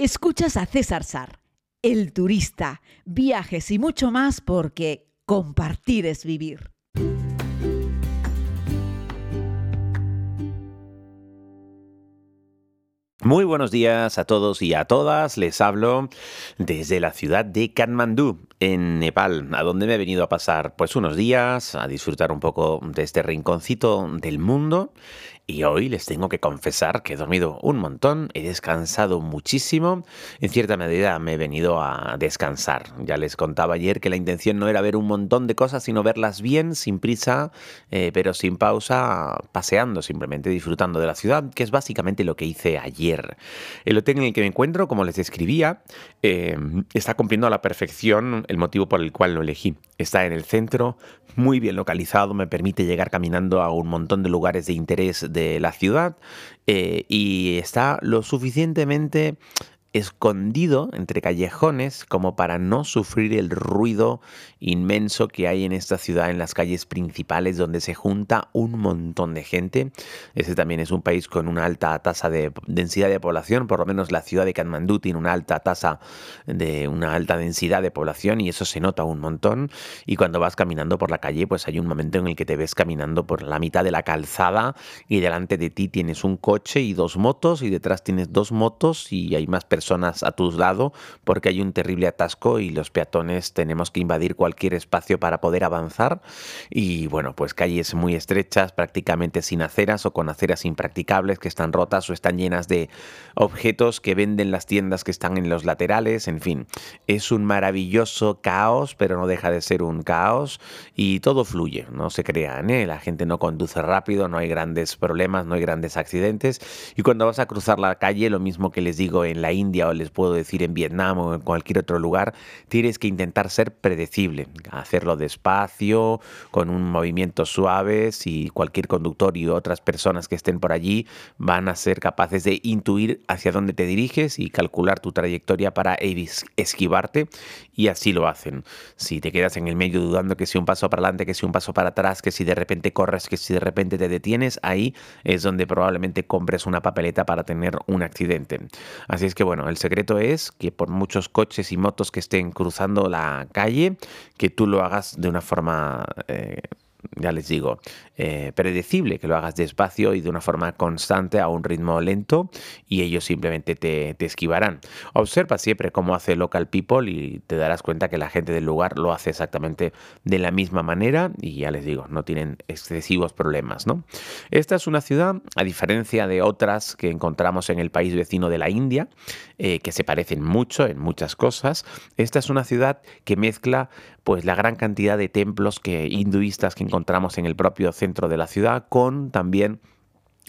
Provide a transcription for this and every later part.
Escuchas a César Sar, el turista, viajes y mucho más porque compartir es vivir. Muy buenos días a todos y a todas. Les hablo desde la ciudad de Kathmandú, en Nepal, a donde me he venido a pasar pues unos días, a disfrutar un poco de este rinconcito del mundo y hoy les tengo que confesar que he dormido un montón, he descansado muchísimo. En cierta medida me he venido a descansar. Ya les contaba ayer que la intención no era ver un montón de cosas, sino verlas bien, sin prisa, eh, pero sin pausa, paseando, simplemente disfrutando de la ciudad, que es básicamente lo que hice ayer. El hotel en el que me encuentro, como les describía, eh, está cumpliendo a la perfección el motivo por el cual lo elegí. Está en el centro, muy bien localizado, me permite llegar caminando a un montón de lugares de interés la ciudad eh, y está lo suficientemente escondido entre callejones como para no sufrir el ruido inmenso que hay en esta ciudad en las calles principales donde se junta un montón de gente. Ese también es un país con una alta tasa de densidad de población, por lo menos la ciudad de Katmandú tiene una alta tasa de una alta densidad de población y eso se nota un montón y cuando vas caminando por la calle pues hay un momento en el que te ves caminando por la mitad de la calzada y delante de ti tienes un coche y dos motos y detrás tienes dos motos y hay más personas a tu lado porque hay un terrible atasco y los peatones tenemos que invadir cualquier espacio para poder avanzar. Y bueno, pues calles muy estrechas, prácticamente sin aceras o con aceras impracticables que están rotas o están llenas de objetos que venden las tiendas que están en los laterales. En fin, es un maravilloso caos, pero no deja de ser un caos y todo fluye, no se crean, ¿eh? la gente no conduce rápido, no hay grandes problemas, no hay grandes accidentes. Y cuando vas a cruzar la calle, lo mismo que les digo en la India, o les puedo decir en Vietnam o en cualquier otro lugar, tienes que intentar ser predecible, hacerlo despacio, con un movimiento suave, si cualquier conductor y otras personas que estén por allí van a ser capaces de intuir hacia dónde te diriges y calcular tu trayectoria para esquivarte y así lo hacen. Si te quedas en el medio dudando que si un paso para adelante, que si un paso para atrás, que si de repente corres, que si de repente te detienes, ahí es donde probablemente compres una papeleta para tener un accidente. Así es que bueno, el secreto es que por muchos coches y motos que estén cruzando la calle, que tú lo hagas de una forma... Eh, ya les digo, eh, predecible, que lo hagas despacio y de una forma constante a un ritmo lento y ellos simplemente te, te, esquivarán. Observa siempre cómo hace Local People y te darás cuenta que la gente del lugar lo hace exactamente de la misma manera y ya les digo, no tienen excesivos problemas. ¿no? Esta es una ciudad, a diferencia de otras que encontramos en el país vecino de la India, eh, que se parecen mucho en muchas cosas, esta es una ciudad que mezcla pues la gran cantidad de templos que hinduistas que encontramos en el propio centro de la ciudad con también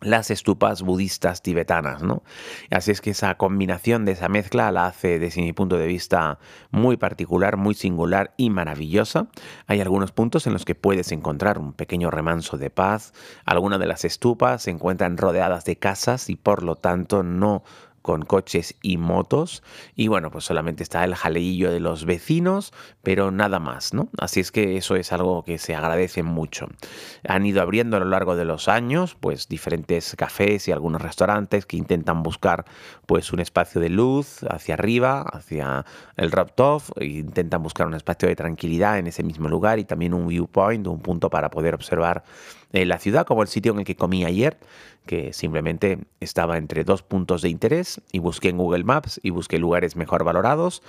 las estupas budistas tibetanas, ¿no? Así es que esa combinación de esa mezcla la hace desde mi punto de vista muy particular, muy singular y maravillosa. Hay algunos puntos en los que puedes encontrar un pequeño remanso de paz. Algunas de las estupas se encuentran rodeadas de casas y por lo tanto no con coches y motos. Y bueno pues solamente está el jaleillo de los vecinos pero nada más no así es que eso es algo que se agradece mucho. Han ido abriendo a lo largo de los años pues diferentes cafés y algunos restaurantes que intentan buscar pues un espacio de luz hacia arriba hacia el rooftop e intentan buscar un espacio de tranquilidad en ese mismo lugar y también un viewpoint un punto para poder observar eh, la ciudad como el sitio en el que comí ayer que simplemente estaba entre dos puntos de interés y busqué en Google Maps y busqué lugares mejor valorados.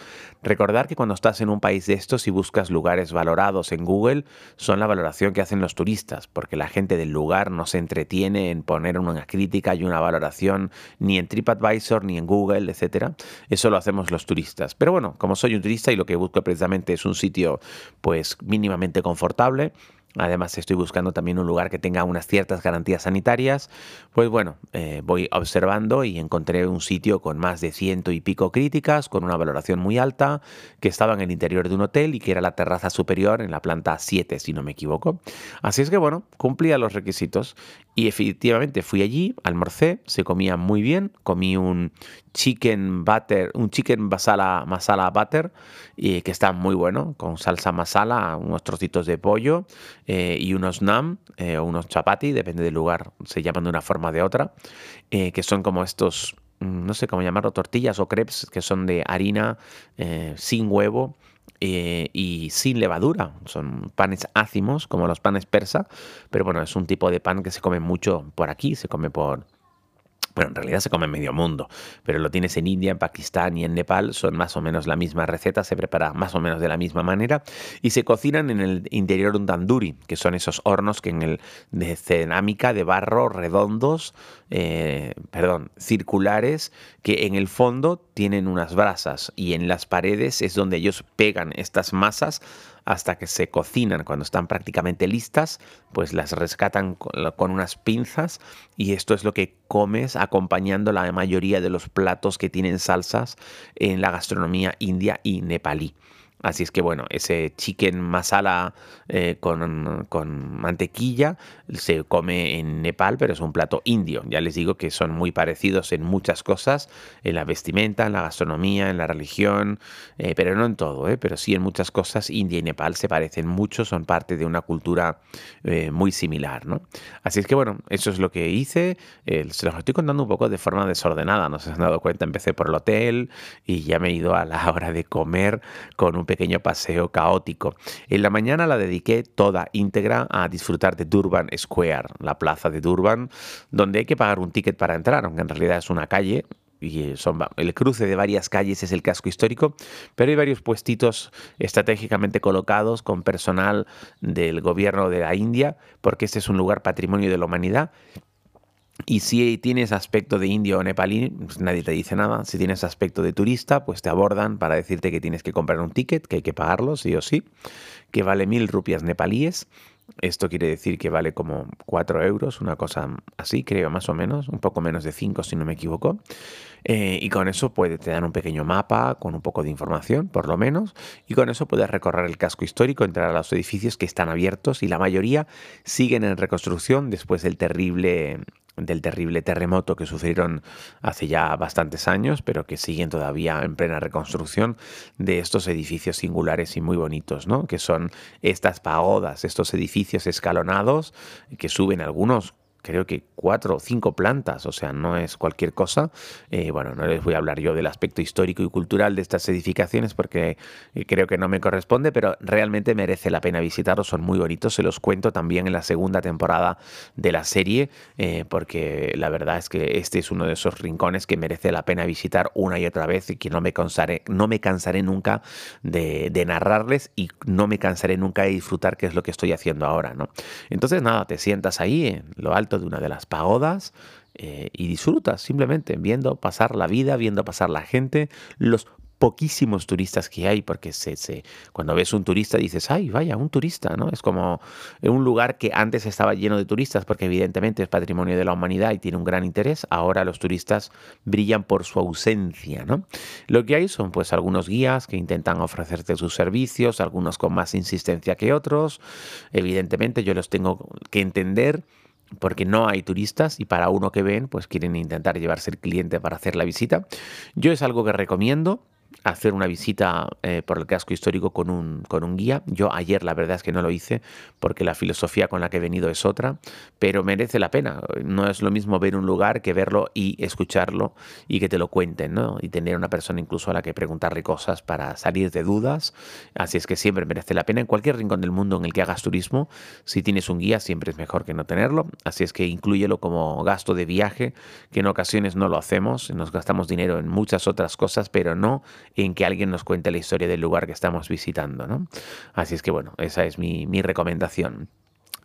Recordar que cuando estás en un país de estos y buscas lugares valorados en Google, son la valoración que hacen los turistas, porque la gente del lugar no se entretiene en poner una crítica y una valoración ni en TripAdvisor ni en Google, etc. Eso lo hacemos los turistas. Pero bueno, como soy un turista y lo que busco precisamente es un sitio pues mínimamente confortable, Además, estoy buscando también un lugar que tenga unas ciertas garantías sanitarias. Pues bueno, eh, voy observando y encontré un sitio con más de ciento y pico críticas, con una valoración muy alta, que estaba en el interior de un hotel y que era la terraza superior en la planta 7, si no me equivoco. Así es que bueno, cumplía los requisitos y efectivamente fui allí, almorcé, se comía muy bien, comí un chicken butter, un chicken masala, masala butter, que está muy bueno, con salsa masala, unos trocitos de pollo eh, y unos nam eh, o unos chapati, depende del lugar, se llaman de una forma de otra, eh, que son como estos mm, no sé cómo llamarlo, tortillas o crepes que son de harina sin huevo y sin levadura. Son panes ácimos, como los panes persa, pero bueno, es un tipo de pan que se come mucho por aquí, se come por, bueno, en realidad se come en medio mundo, pero lo tienes en India, en Pakistán y en Nepal, son más o menos la misma receta, se prepara más o menos de la misma manera y se cocinan en el interior un tandoori, que son esos hornos que en el de cerámica de barro redondos, eh, perdón, circulares, que en el fondo tienen unas brasas y en las paredes es donde ellos pegan estas masas hasta que se cocinan. Cuando están prácticamente listas, pues las rescatan con unas pinzas y esto es lo que comes acompañando la mayoría de los platos que tienen salsas en la gastronomía india y nepalí. Así es que bueno, ese chicken masala eh, con, con, mantequilla se come en Nepal, pero es un plato indio. Ya les digo que son muy parecidos en muchas cosas, en la vestimenta, en la gastronomía, en la religión, eh, pero no en todo, eh, pero sí en muchas cosas. India y Nepal se parecen mucho, son parte de una cultura muy similar. ¿no? Así es que bueno, eso es lo que hice. se los estoy contando un poco de forma desordenada, no se han dado cuenta. Empecé por el hotel y ya me he ido a la hora de comer con un pequeño paseo caótico. En la mañana la dediqué toda íntegra a disfrutar de Durban Square, la plaza de Durban, donde hay que pagar un ticket para entrar, aunque en realidad es una calle, y son, el cruce de varias calles es el casco histórico, pero hay varios puestitos estratégicamente colocados con personal del gobierno de la India, porque este es un lugar patrimonio de la humanidad y si tienes aspecto de indio o nepalí, pues nadie te dice nada. Si tienes aspecto de turista, pues te abordan para decirte que tienes que comprar un ticket, que hay que pagarlo, sí o sí, que vale mil rupias nepalíes. Esto quiere decir que vale como cuatro euros, una cosa así, creo, más o menos, un poco menos de cinco si no me equivoco. Eh, y con eso puede, te dan un pequeño mapa con un poco de información, por lo menos, y con eso puedes recorrer el casco histórico, entrar a los edificios que están abiertos y la mayoría siguen en reconstrucción después del terrible del terrible terremoto que sufrieron hace ya bastantes años, pero que siguen todavía en plena reconstrucción de estos edificios singulares y muy bonitos, ¿no? Que son estas pagodas, estos edificios escalonados que suben algunos creo que cuatro o cinco plantas, o sea, no es cualquier cosa. Eh, bueno, no les voy a hablar yo del aspecto histórico y cultural de estas edificaciones porque eh, creo que no me corresponde, pero realmente merece la pena visitarlos, son muy bonitos, se los cuento también en la segunda temporada de la serie, eh, porque la verdad es que este es uno de esos rincones que merece la pena visitar una y otra vez y que no me cansaré, no me cansaré nunca de, narrarles y no me cansaré nunca de disfrutar, que es lo que estoy haciendo ahora, ¿no? Entonces, nada, te sientas ahí en lo alto de una de las pagodas eh, y disfrutas simplemente viendo pasar la vida, viendo pasar la gente, los poquísimos turistas que hay, porque se, se, cuando ves un turista dices, ay, vaya, un turista, ¿no? Es como un lugar que antes estaba lleno de turistas, porque evidentemente es patrimonio de la humanidad y tiene un gran interés, ahora los turistas brillan por su ausencia, ¿no? Lo que hay son pues algunos guías que intentan ofrecerte sus servicios, algunos con más insistencia que otros, evidentemente yo los tengo que entender porque no hay turistas y para uno que ven, pues quieren intentar llevarse el cliente para hacer la visita. Yo es algo que recomiendo hacer una visita eh, por el casco histórico con un, con un guía. Yo ayer la verdad es que no lo hice porque la filosofía con la que he venido es otra, pero merece la pena. No es lo mismo ver un lugar que verlo y escucharlo y que te lo cuenten, ¿no? Y tener una persona incluso a la que preguntarle cosas para salir de dudas. Así es que siempre merece la pena. En cualquier rincón del mundo en el que hagas turismo, si tienes un guía siempre es mejor que no tenerlo. Así es que incluyelo como gasto de viaje, que en ocasiones no lo hacemos, nos gastamos dinero en muchas otras cosas, pero no en que alguien nos cuente la historia del lugar que estamos visitando. ¿no? Así es que bueno, esa es mi, mi recomendación.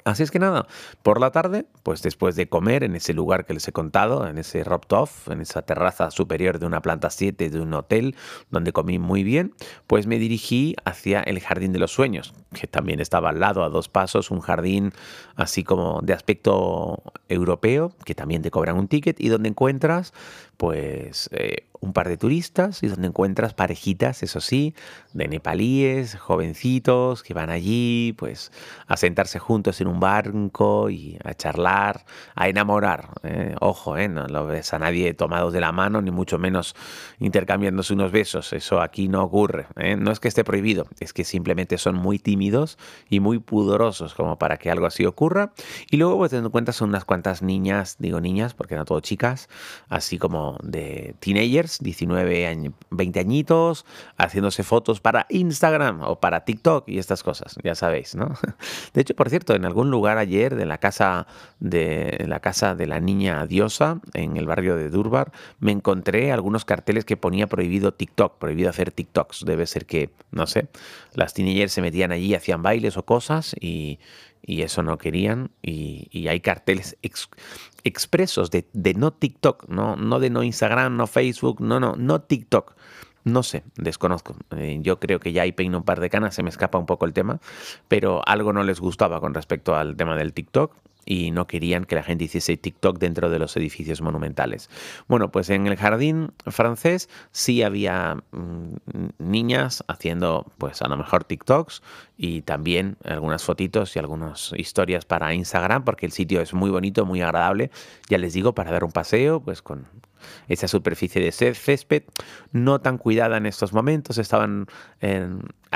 Así es que nada, por la tarde, pues después de comer en ese lugar que les he contado, en ese Roptoff, en esa terraza superior de una planta 7 de un hotel donde comí muy bien, pues me dirigí hacia el Jardín de los Sueños, que también estaba al lado, a dos pasos, un jardín así como de aspecto europeo, que también te cobran un ticket y donde encuentras pues eh, un par de turistas y donde encuentras parejitas, eso sí, de nepalíes, jovencitos que van allí, pues a sentarse juntos en un barco y a charlar, a enamorar. ¿eh? Ojo, ¿eh? no lo ves a nadie tomados de la mano, ni mucho menos intercambiándose unos besos. Eso aquí no ocurre. ¿eh? No es que esté prohibido, es que simplemente son muy tímidos y muy pudorosos como para que algo así ocurra. Y luego, pues, teniendo en cuenta, son unas cuantas niñas, digo niñas porque no todo chicas, así como de teenagers, 19, 20 añitos, haciéndose fotos para Instagram o para TikTok y estas cosas, ya sabéis, ¿no? De hecho, por cierto, en algún lugar ayer de la casa de la casa de la niña diosa en el barrio de Durbar, me encontré algunos carteles que ponía prohibido TikTok, prohibido hacer TikToks. Debe ser que, no sé, las teenagers se metían allí, hacían bailes o cosas y, eso no querían. Y, hay carteles expresos de, no TikTok, no, no de no Instagram, no Facebook, no, no, no TikTok. No sé, desconozco. Eh, yo creo que ya hay peino un par de canas, se me escapa un poco el tema, pero algo no les gustaba con respecto al tema del TikTok y no querían que la gente hiciese TikTok dentro de los edificios monumentales. Bueno, pues en el jardín francés sí había mm, niñas haciendo pues a lo mejor TikToks y también algunas fotitos y algunas historias para Instagram porque el sitio es muy bonito, muy agradable, ya les digo, para dar un paseo pues con esa superficie de césped, no tan cuidada en estos momentos, estaban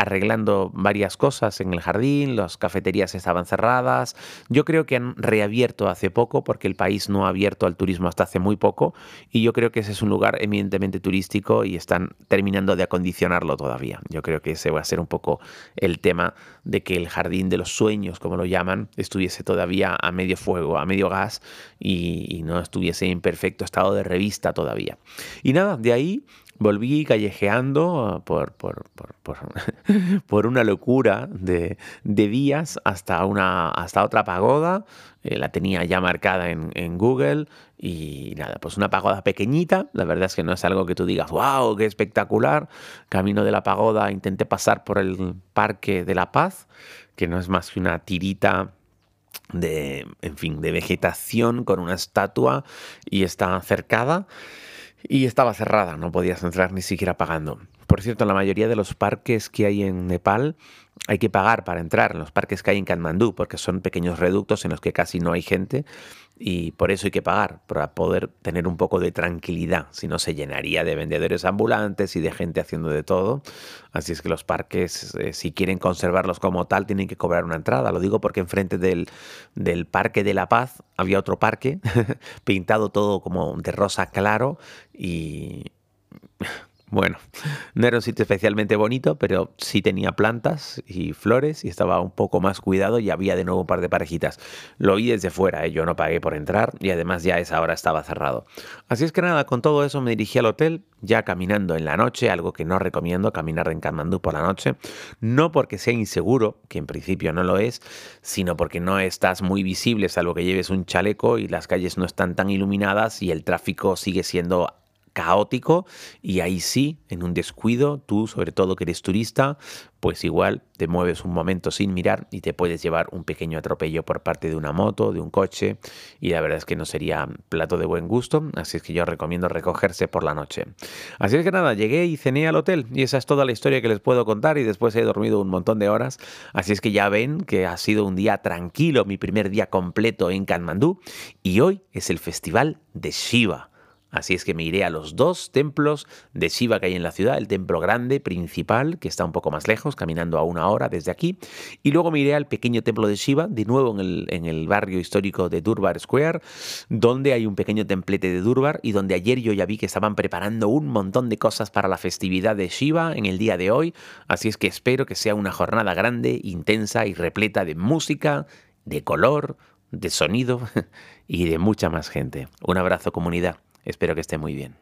arreglando varias cosas en el jardín, las cafeterías estaban cerradas, yo creo que han reabierto hace poco porque el país no ha abierto al turismo hasta hace muy poco y yo creo que ese es un lugar eminentemente turístico y están terminando de acondicionarlo todavía. Yo creo que ese va a ser un poco el tema de que el jardín de los sueños, como lo llaman, estuviese todavía a medio fuego, a medio gas y, y no estuviese en perfecto estado de revista todavía. Y nada, de ahí volví callejeando por, por, por, una locura de, días hasta, una, hasta otra pagoda. Eh, la tenía ya marcada en, en, Google y nada, pues una pagoda pequeñita. La verdad es que no es algo que tú digas, wow, qué espectacular. Camino de la pagoda intenté pasar por el Parque de la Paz, que no es más que una tirita de, en fin, de vegetación con una estatua y está cercada y estaba cerrada, no podías entrar ni siquiera pagando. Por cierto, la mayoría de los parques que hay en Nepal hay que pagar para entrar, en los parques que hay en Kathmandú, porque son pequeños reductos en los que casi no hay gente y por eso hay que pagar, para poder tener un poco de tranquilidad, si no se llenaría de vendedores ambulantes y de gente haciendo de todo. Así es que los parques, eh, si quieren conservarlos como tal, tienen que cobrar una entrada. Lo digo porque enfrente del, del Parque de la Paz había otro parque pintado todo como de rosa claro y bueno, no era un sitio especialmente bonito, pero sí tenía plantas y flores y estaba un poco más cuidado y había de nuevo un par de parejitas. Lo vi desde fuera, ¿eh? yo no pagué por entrar y además ya esa hora estaba cerrado. Así es que nada, con todo eso me dirigí al hotel, ya caminando en la noche, algo que no recomiendo, caminar en Kathmandú por la noche, no porque sea inseguro, que en principio no lo es, sino porque no estás muy visible, salvo que lleves un chaleco y las calles no están tan iluminadas y el tráfico sigue siendo caótico y ahí sí, en un descuido, tú sobre todo que eres turista, pues igual te mueves un momento sin mirar y te puedes llevar un pequeño atropello por parte de una moto, de un coche y la verdad es que no sería plato de buen gusto, así es que yo recomiendo recogerse por la noche. Así es que nada, llegué y cené al hotel y esa es toda la historia que les puedo contar y después he dormido un montón de horas, así es que ya ven que ha sido un día tranquilo, mi primer día completo en Kathmandú y hoy es el festival de Shiva. Así es que me iré a los dos templos de Shiva que hay en la ciudad, el templo grande principal, que está un poco más lejos, caminando a una hora desde aquí, y luego me iré al pequeño templo de Shiva, de nuevo en el, en el barrio histórico de Durbar Square, donde hay un pequeño templete de Durbar y donde ayer yo ya vi que estaban preparando un montón de cosas para la festividad de Shiva en el día de hoy, así es que espero que sea una jornada grande, intensa y repleta de música, de color, de sonido y de mucha más gente. Un abrazo comunidad. Espero que esté muy bien.